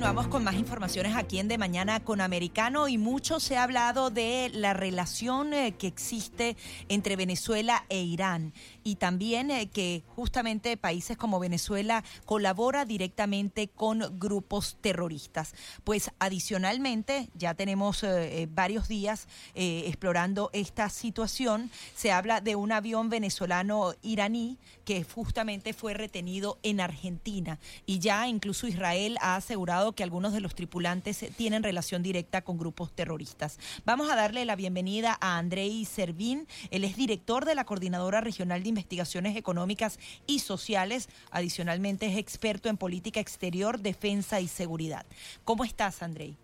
Continuamos con más informaciones aquí en De Mañana con Americano y mucho se ha hablado de la relación eh, que existe entre Venezuela e Irán y también eh, que justamente países como Venezuela colabora directamente con grupos terroristas. Pues adicionalmente ya tenemos eh, varios días explorando esta situación. Se habla de un avión venezolano iraní que justamente fue retenido en Argentina y ya incluso Israel ha asegurado que algunos de los tripulantes tienen relación directa con grupos terroristas. Vamos a darle la bienvenida a Andrei Servín. Él es director de la Coordinadora Regional de Investigaciones Económicas y Sociales. Adicionalmente es experto en política exterior, defensa y seguridad. ¿Cómo estás, Andrei?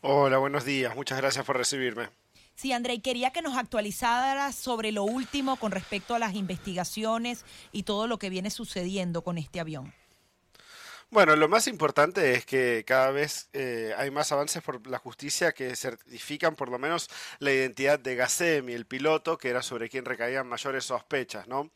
Hola, buenos días. Muchas gracias por recibirme. Sí, Andrei, quería que nos actualizaras sobre lo último con respecto a las investigaciones y todo lo que viene sucediendo con este avión. Bueno, lo más importante es que cada vez eh, hay más avances por la justicia que certifican por lo menos la identidad de Gazemi, el piloto, que era sobre quien recaían mayores sospechas, ¿no?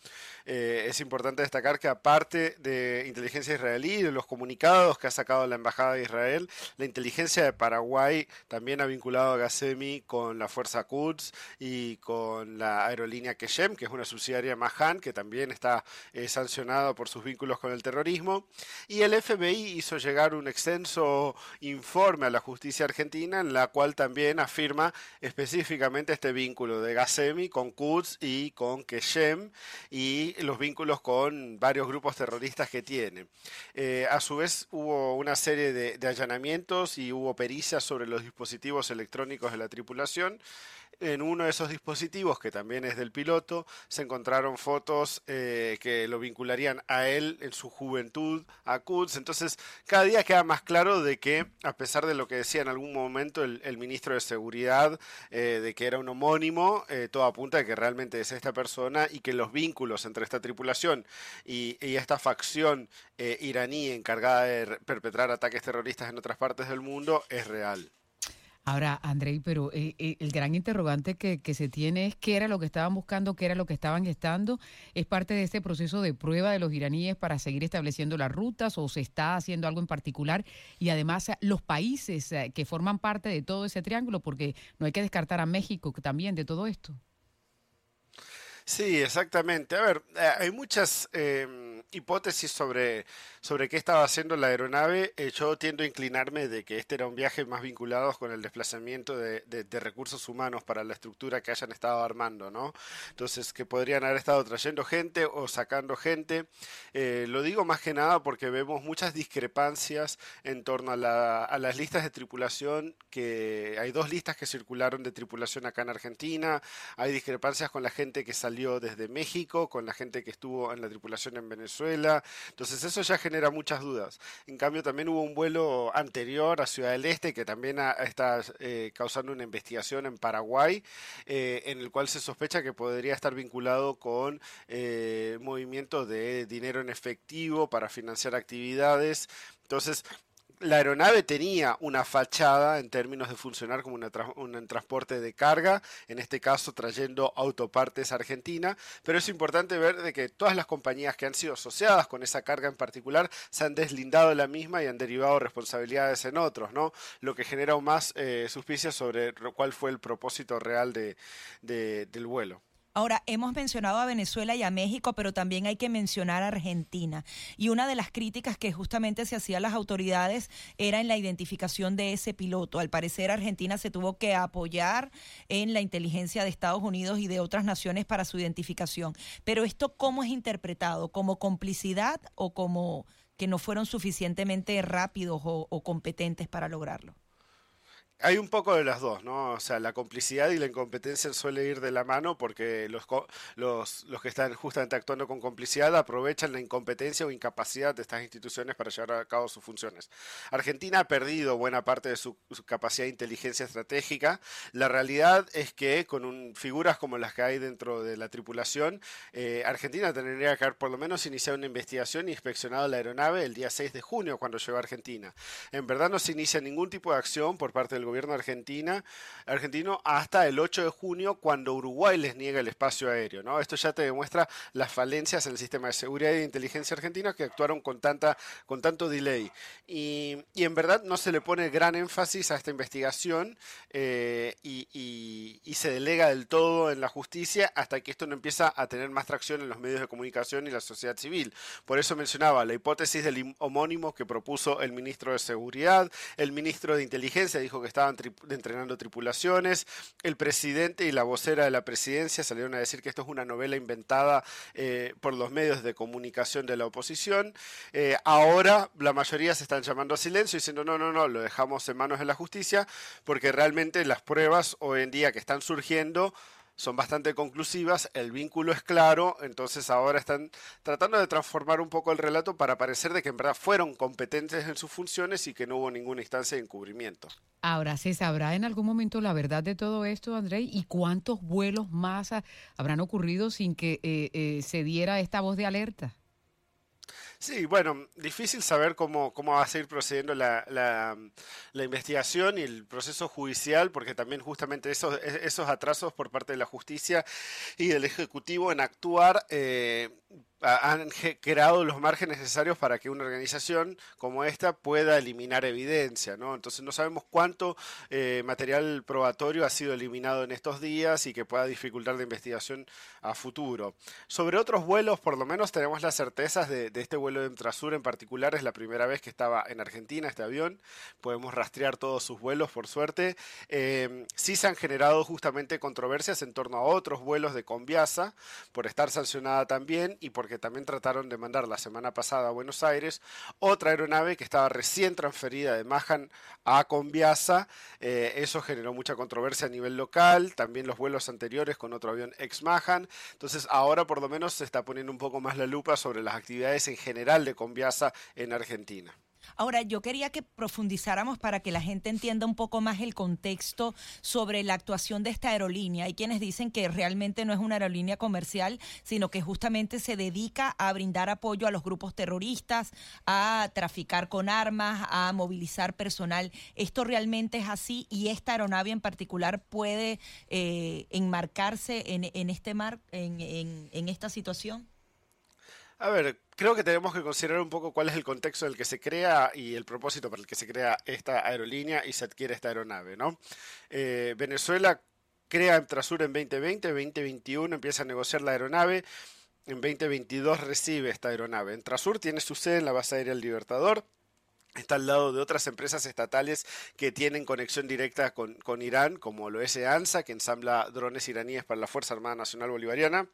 Eh, es importante destacar que aparte de inteligencia israelí y de los comunicados que ha sacado la Embajada de Israel, la inteligencia de Paraguay también ha vinculado a Gazemi con la Fuerza Quds y con la aerolínea Keshem, que es una subsidiaria Mahan, que también está eh, sancionada por sus vínculos con el terrorismo. Y el FBI hizo llegar un extenso informe a la justicia argentina en la cual también afirma específicamente este vínculo de Gazemi con Quds y con Keshem y los vínculos con varios grupos terroristas que tiene. Eh, a su vez hubo una serie de allanamientos y hubo pericias sobre los dispositivos electrónicos de la tripulación en uno de esos dispositivos, que también es del piloto, se encontraron fotos eh, que lo vincularían a él en su juventud, a Kutz. Entonces, cada día queda más claro de que, a pesar de lo que decía en algún momento el, ministro de Seguridad, eh, de que era un homónimo, eh, todo apunta a que realmente es esta persona y que los vínculos entre esta tripulación y, y esta facción iraní encargada de perpetrar ataques terroristas en otras partes del mundo es real. Ahora, Andrei, pero eh, eh, el gran interrogante que, se tiene es qué era lo que estaban buscando, qué era lo que estaban gestando. ¿Es parte de este proceso de prueba de los iraníes para seguir estableciendo las rutas o se está haciendo algo en particular? Y además, los países eh, que forman parte de todo ese triángulo, porque no hay que descartar a México también de todo esto. Sí, exactamente. A ver, hay muchas em, hipótesis sobre sobre qué estaba haciendo la aeronave, eh, yo tiendo a inclinarme de que este era un viaje más vinculado con el desplazamiento de, recursos humanos para la estructura que hayan estado armando, ¿no? Entonces, que podrían haber estado trayendo gente o sacando gente. Eh, lo digo más que nada porque vemos muchas discrepancias en torno a, a las listas de tripulación, que hay dos listas que circularon de tripulación acá en Argentina, hay discrepancias con la gente que salió desde México, con la gente que estuvo en la tripulación en Venezuela, entonces eso ya genera genera muchas dudas. En cambio, también hubo un vuelo anterior a Ciudad del Este que también está eh, causando una investigación en Paraguay, eh, en el cual se sospecha que podría estar vinculado con eh, movimientos de dinero en efectivo para financiar actividades. Entonces, la aeronave tenía una fachada en términos de funcionar como un transporte de carga, en este caso trayendo autopartes a Argentina, pero es importante ver de que todas las compañías que han sido asociadas con esa carga en particular se han deslindado de la misma y han derivado responsabilidades en otros, ¿no? Lo que genera aún más eh, sobre cuál fue el propósito real de, del vuelo. Ahora, hemos mencionado a Venezuela y a México, pero también hay que mencionar a Argentina. Y una de las críticas que justamente se hacían las autoridades era en la identificación de ese piloto. Al parecer, Argentina se tuvo que apoyar en la inteligencia de Estados Unidos y de otras naciones para su identificación. Pero esto, ¿cómo es interpretado? ¿Como complicidad o como que no fueron suficientemente rápidos o, o competentes para lograrlo? Hay un poco de las dos, ¿no? O sea, la complicidad y la incompetencia suele ir de la mano porque los, los, los que están justamente actuando con complicidad aprovechan la incompetencia o incapacidad de estas instituciones para llevar a cabo sus funciones. Argentina ha perdido buena parte de su, capacidad de inteligencia estratégica. La realidad es que con figuras como las que hay dentro de la tripulación, eh, Argentina tendría que haber por lo menos iniciado una investigación y inspeccionado la aeronave el día 6 de junio cuando llegó a Argentina. En verdad no se inicia ningún tipo de acción por parte del gobierno argentina, argentino hasta el 8 de junio cuando Uruguay les niega el espacio aéreo. Esto ya te demuestra las falencias en el sistema de seguridad y de inteligencia argentina que actuaron con, tanta, con tanto delay. Y, en verdad no se le pone gran énfasis a esta investigación eh, y, se delega del todo en la justicia hasta que esto no empieza a tener más tracción en los medios de comunicación y la sociedad civil. Por eso mencionaba la hipótesis del homónimo que propuso el ministro de Seguridad, el ministro de Inteligencia dijo que estaban entrenando tripulaciones, el presidente y la vocera de la presidencia salieron a decir que esto es una novela inventada eh, por los medios de comunicación de la oposición. Eh, ahora la mayoría se están llamando a silencio diciendo no, no, no, lo dejamos en manos de la justicia porque realmente las pruebas hoy en día que están surgiendo son bastante conclusivas, el vínculo es claro, entonces ahora están tratando de transformar un poco el relato para parecer de que en verdad fueron competentes en sus funciones y que no hubo ninguna instancia de encubrimiento. Ahora, ¿se sabrá en algún momento la verdad de todo esto, André? ¿Y cuántos vuelos más habrán ocurrido sin que eh, eh, se diera esta voz de alerta? Sí, bueno, difícil saber cómo, cómo va a seguir procediendo la, la, investigación y el proceso judicial, porque también justamente esos, esos atrasos por parte de la justicia y del Ejecutivo en actuar eh, han creado los márgenes necesarios para que una organización como esta pueda eliminar evidencia, ¿no? Entonces no sabemos cuánto eh, material probatorio ha sido eliminado en estos días y que pueda dificultar la investigación a futuro. Sobre otros vuelos, por lo menos tenemos las certezas de, este vuelo de Entrasur en particular, es la primera vez que estaba en Argentina este avión, podemos rastrear todos sus vuelos por suerte. Eh, sí se han generado justamente controversias en torno a otros vuelos de Conviasa, por estar sancionada también y porque que también trataron de mandar la semana pasada a Buenos Aires, otra aeronave que estaba recién transferida de Mahan a Conviasa. Eh, eso generó mucha controversia a nivel local, también los vuelos anteriores con otro avión ex Mahan. Entonces ahora por lo menos se está poniendo un poco más la lupa sobre las actividades en general de Conviasa en Argentina. Ahora, yo quería que profundizáramos para que la gente entienda un poco más el contexto sobre la actuación de esta aerolínea. Hay quienes dicen que realmente no es una aerolínea comercial, sino que justamente se dedica a brindar apoyo a los grupos terroristas, a traficar con armas, a movilizar personal. ¿Esto realmente es así y esta aeronave en particular puede eh, enmarcarse en, este mar, en, en esta situación? A ver, creo que tenemos que considerar un poco cuál es el contexto en el que se crea y el propósito para el que se crea esta aerolínea y se adquiere esta aeronave, ¿no? Eh, Venezuela crea Trasur en 2020, 2021 empieza a negociar la aeronave, en 2022 recibe esta aeronave. Entrasur tiene su sede en la base aérea El Libertador, está al lado de otras empresas estatales que tienen conexión directa con, con Irán, como lo es EANSA, que ensambla drones iraníes para la Fuerza Armada Nacional Bolivariana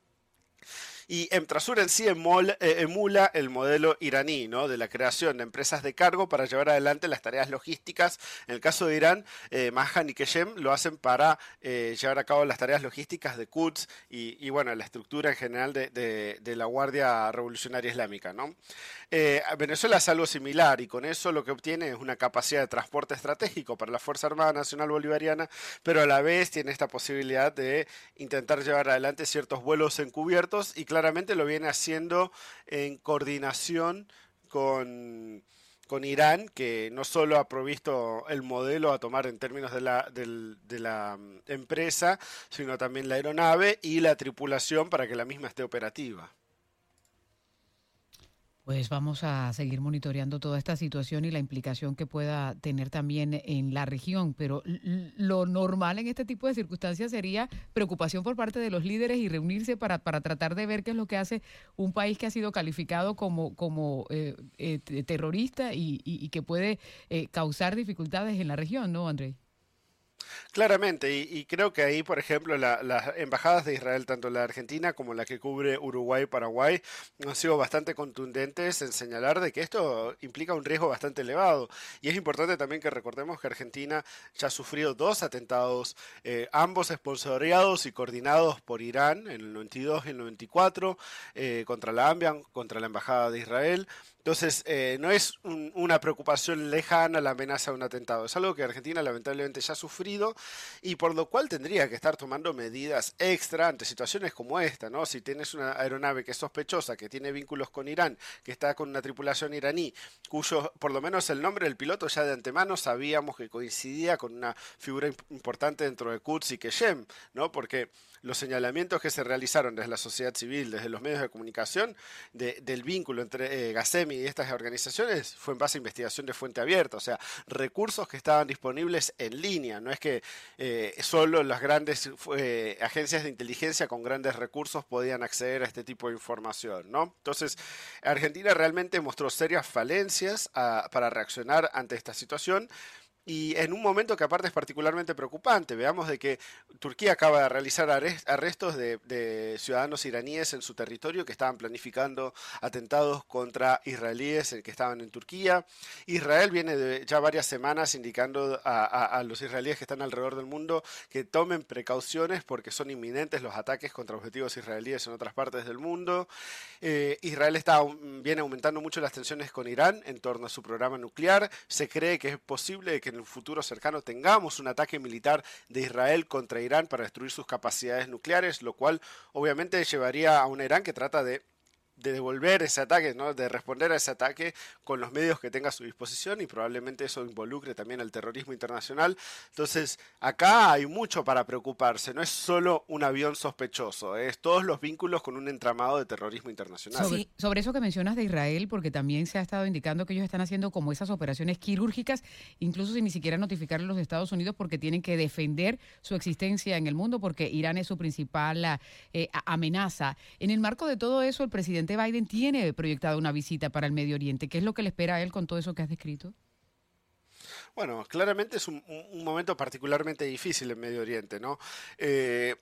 y Emtrasur en sí eh, emula el modelo iraní, ¿no? De la creación de empresas de cargo para llevar adelante las tareas logísticas. En el caso de Irán, eh, Mahan y Keshem lo hacen para eh, llevar a cabo las tareas logísticas de Quds y, bueno, la estructura en general de, la Guardia Revolucionaria Islámica, ¿no? Venezuela es algo similar y con eso lo que obtiene es una capacidad de transporte estratégico para la Fuerza Armada Nacional Bolivariana, pero a la vez tiene esta posibilidad de intentar llevar adelante ciertos vuelos encubiertos y claramente lo viene haciendo en coordinación con, Irán, que no solo ha provisto el modelo a tomar en términos de la, de la mm, empresa, sino también la aeronave y la tripulación para que la misma esté operativa. Pues vamos a seguir monitoreando toda esta situación y la implicación que pueda tener también en la región, pero lo normal en este tipo de circunstancias sería preocupación por parte de los líderes y reunirse para, para tratar de ver qué es lo que hace un país que ha sido calificado como, como eh, eh, terrorista y, y, que puede eh, causar dificultades en la región, ¿no, André? Claramente, y, creo que ahí, por ejemplo, las embajadas de Israel, tanto la Argentina como la que cubre Uruguay y Paraguay, han sido bastante contundentes en señalar de que esto implica un riesgo bastante elevado. Y es importante también que recordemos que Argentina ya ha sufrido dos atentados, eh, ambos esponsoreados y coordinados por Irán en el 92 y el 94, eh, contra la AMBIAN, contra la Embajada de Israel. Entonces, eh, no es una preocupación lejana la amenaza de un atentado, es algo que Argentina lamentablemente ya ha sufrido y por lo cual tendría que estar tomando medidas extra ante situaciones como esta, ¿no? Si tienes una aeronave que es sospechosa, que tiene vínculos con Irán, que está con una tripulación iraní, cuyo, por lo menos el nombre del piloto ya de antemano sabíamos que coincidía con una figura importante dentro de Quds y Keshem, ¿no? Porque los señalamientos que se realizaron desde la sociedad civil, desde los medios de comunicación, del vínculo entre eh, Gasemi y estas organizaciones fue en base a investigación de fuente abierta, o sea, recursos que estaban disponibles en línea, no es que eh, solo las grandes eh, agencias de inteligencia con grandes recursos podían acceder a este tipo de información, ¿no? Entonces, Argentina realmente mostró serias falencias ah, para reaccionar ante esta situación y en un momento que aparte es particularmente preocupante. Veamos de que Turquía acaba de realizar arrestos de, ciudadanos iraníes en su territorio que estaban planificando atentados contra israelíes que estaban en Turquía. Israel viene ya varias semanas indicando a, los israelíes que están alrededor del mundo que tomen precauciones porque son inminentes los ataques contra objetivos israelíes en otras partes del mundo. Eh, Israel está, viene aumentando mucho las tensiones con Irán en torno a su programa nuclear. Se cree que es posible que en un futuro cercano tengamos un ataque militar de Israel contra Irán para destruir sus capacidades nucleares, lo cual obviamente llevaría a un Irán que trata de de devolver ese ataque, ¿no? de responder a ese ataque con los medios que tenga a su disposición y probablemente eso involucre también al terrorismo internacional. Entonces, acá hay mucho para preocuparse, no es solo un avión sospechoso, es todos los vínculos con un entramado de terrorismo internacional. Sobre, sobre eso que mencionas de Israel, porque también se ha estado indicando que ellos están haciendo como esas operaciones quirúrgicas, incluso sin ni siquiera notificarle a los Estados Unidos porque tienen que defender su existencia en el mundo, porque Irán es su principal eh, amenaza. En el marco de todo eso, el presidente Biden tiene proyectado una visita para el Medio Oriente. ¿Qué es lo que le espera a él con todo eso que has descrito? Bueno, claramente es un, momento particularmente difícil en Medio Oriente, ¿no? Eh,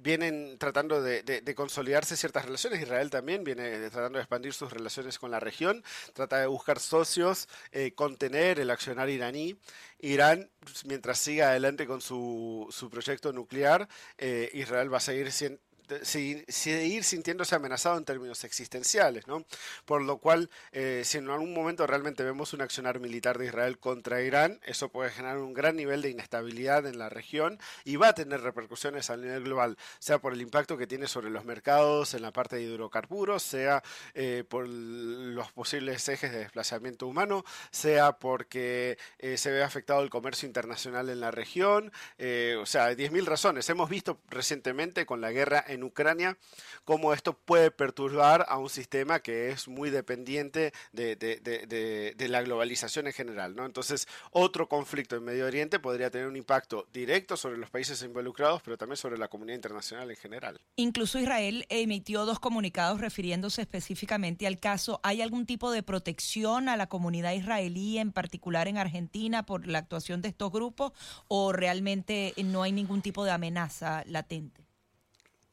vienen tratando de, consolidarse ciertas relaciones. Israel también viene tratando de expandir sus relaciones con la región, trata de buscar socios, eh, contener el accionar iraní. Irán, mientras siga adelante con su, su proyecto nuclear, eh, Israel va a seguir siendo seguir sintiéndose amenazado en términos existenciales, ¿no? Por lo cual, eh, si en algún momento realmente vemos un accionar militar de Israel contra Irán, eso puede generar un gran nivel de inestabilidad en la región y va a tener repercusiones a nivel global, sea por el impacto que tiene sobre los mercados en la parte de hidrocarburos, sea eh, por los posibles ejes de desplazamiento humano, sea porque eh, se ve afectado el comercio internacional en la región, o sea, hay 10.000 razones. Hemos visto recientemente con la guerra en en Ucrania, cómo esto puede perturbar a un sistema que es muy dependiente de, la globalización en general. ¿no? Entonces, otro conflicto en Medio Oriente podría tener un impacto directo sobre los países involucrados, pero también sobre la comunidad internacional en general. Incluso Israel emitió dos comunicados refiriéndose específicamente al caso. ¿Hay algún tipo de protección a la comunidad israelí, en particular en Argentina, por la actuación de estos grupos, o realmente no hay ningún tipo de amenaza latente?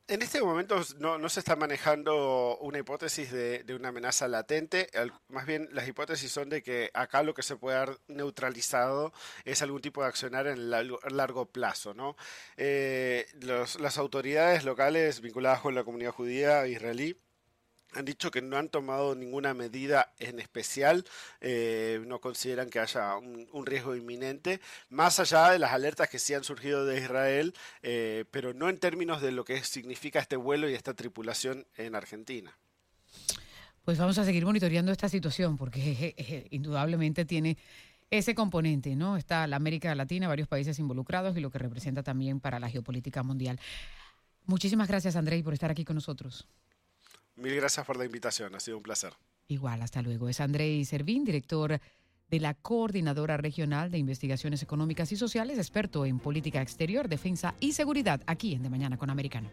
En este momento no, se está manejando una hipótesis de, una amenaza latente, más bien las hipótesis son de que acá lo que se puede haber neutralizado es algún tipo de accionar en largo, plazo. ¿no? Eh, las autoridades locales vinculadas con la comunidad judía israelí han dicho que no han tomado ninguna medida en especial, eh, no consideran que haya un, riesgo inminente, más allá de las alertas que sí han surgido de Israel, eh, pero no en términos de lo que significa este vuelo y esta tripulación en Argentina. Pues vamos a seguir monitoreando esta situación porque indudablemente tiene ese componente, ¿no? Está la América Latina, varios países involucrados y lo que representa también para la geopolítica mundial. Muchísimas gracias, Andrei, por estar aquí con nosotros. Mil gracias por la invitación, ha sido un placer. Igual, hasta luego. Es Andrei Servín, director de la Coordinadora Regional de Investigaciones Económicas y Sociales, experto en política exterior, defensa y seguridad, aquí en De Mañana con Americano.